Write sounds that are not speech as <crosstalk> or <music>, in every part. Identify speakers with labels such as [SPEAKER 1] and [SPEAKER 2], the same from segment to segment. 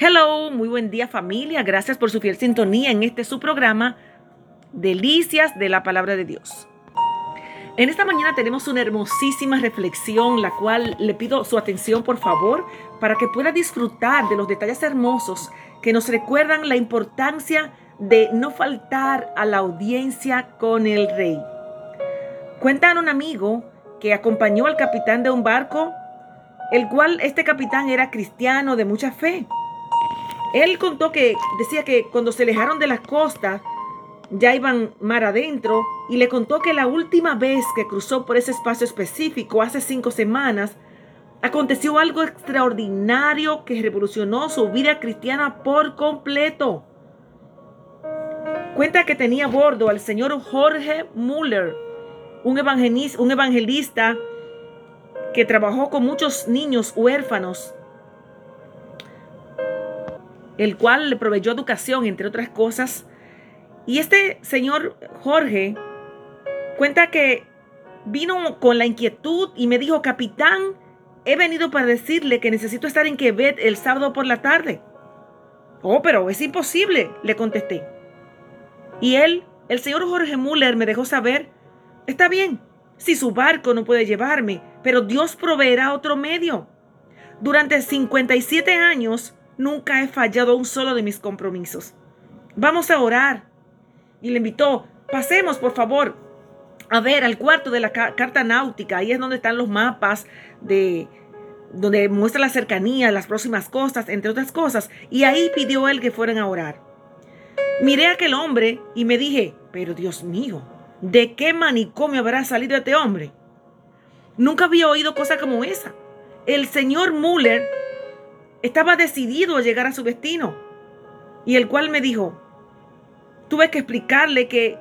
[SPEAKER 1] Hello, muy buen día familia. Gracias por su fiel sintonía en este su programa Delicias de la Palabra de Dios. En esta mañana tenemos una hermosísima reflexión, la cual le pido su atención por favor para que pueda disfrutar de los detalles hermosos que nos recuerdan la importancia de no faltar a la audiencia con el rey. Cuentan un amigo que acompañó al capitán de un barco, el cual este capitán era cristiano de mucha fe. Él contó que decía que cuando se alejaron de las costas, ya iban mar adentro, y le contó que la última vez que cruzó por ese espacio específico, hace cinco semanas, aconteció algo extraordinario que revolucionó su vida cristiana por completo. Cuenta que tenía a bordo al señor Jorge Muller, un un evangelista que trabajó con muchos niños huérfanos el cual le proveyó educación, entre otras cosas. Y este señor Jorge cuenta que vino con la inquietud y me dijo, capitán, he venido para decirle que necesito estar en Quebec el sábado por la tarde. Oh, pero es imposible, le contesté. Y él, el señor Jorge Muller, me dejó saber, está bien, si su barco no puede llevarme, pero Dios proveerá otro medio. Durante 57 años Nunca he fallado un solo de mis compromisos. Vamos a orar. Y le invitó, pasemos por favor a ver al cuarto de la carta náutica. Ahí es donde están los mapas de donde muestra la cercanía, las próximas costas, entre otras cosas. Y ahí pidió él que fueran a orar. Miré a aquel hombre y me dije, pero Dios mío, ¿de qué manicomio habrá salido este hombre? Nunca había oído cosa como esa. El señor Muller estaba decidido a llegar a su destino. Y el cual me dijo, tuve que explicarle que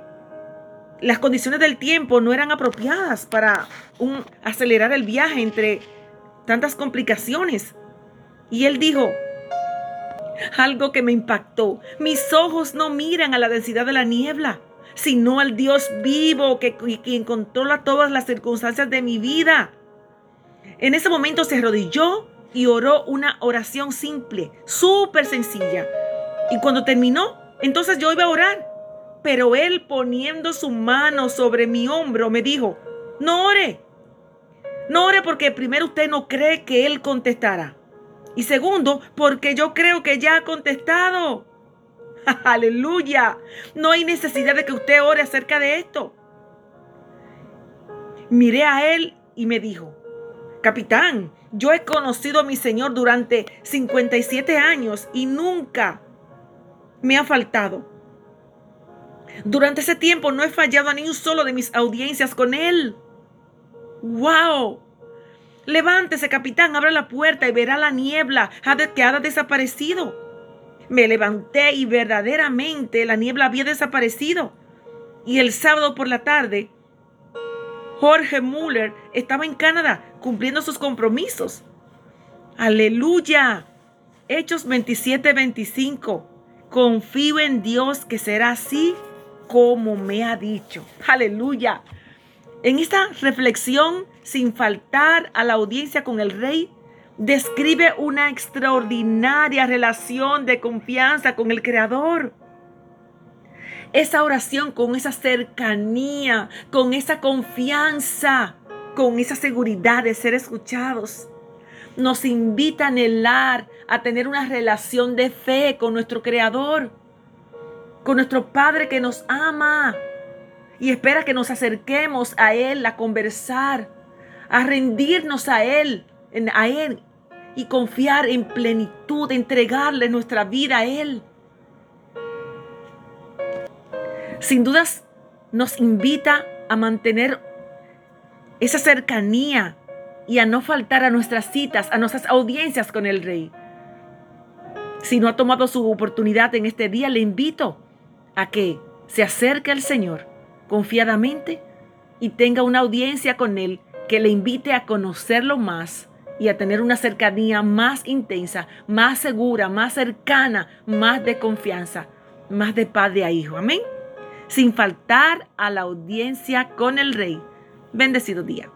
[SPEAKER 1] las condiciones del tiempo no eran apropiadas para un, acelerar el viaje entre tantas complicaciones. Y él dijo, algo que me impactó, mis ojos no miran a la densidad de la niebla, sino al Dios vivo que, quien controla todas las circunstancias de mi vida. En ese momento se arrodilló y oró una oración simple, súper sencilla. Y cuando terminó, entonces yo iba a orar. Pero él poniendo su mano sobre mi hombro me dijo, no ore. No ore porque primero usted no cree que él contestará. Y segundo, porque yo creo que ya ha contestado. <laughs> Aleluya. No hay necesidad de que usted ore acerca de esto. Miré a él y me dijo, capitán, yo he conocido a mi Señor durante 57 años y nunca me ha faltado. Durante ese tiempo no he fallado a ni un solo de mis audiencias con Él. ¡Wow! Levántese, capitán, abra la puerta y verá la niebla que ha desaparecido. Me levanté y verdaderamente la niebla había desaparecido. Y el sábado por la tarde Jorge Muller estaba en Canadá cumpliendo sus compromisos. Aleluya. Hechos 27, 25. Confío en Dios que será así como me ha dicho. Aleluya. En esta reflexión, sin faltar a la audiencia con el rey, describe una extraordinaria relación de confianza con el Creador esa oración con esa cercanía, con esa confianza, con esa seguridad de ser escuchados. Nos invita a anhelar, a tener una relación de fe con nuestro Creador, con nuestro Padre que nos ama y espera que nos acerquemos a Él a conversar, a rendirnos a Él, a Él y confiar en plenitud, entregarle nuestra vida a Él sin dudas nos invita a mantener esa cercanía y a no faltar a nuestras citas, a nuestras audiencias con el Rey. Si no ha tomado su oportunidad en este día, le invito a que se acerque al Señor confiadamente y tenga una audiencia con Él que le invite a conocerlo más y a tener una cercanía más intensa, más segura, más cercana, más de confianza, más de padre a hijo. Amén sin faltar a la audiencia con el rey. Bendecido día.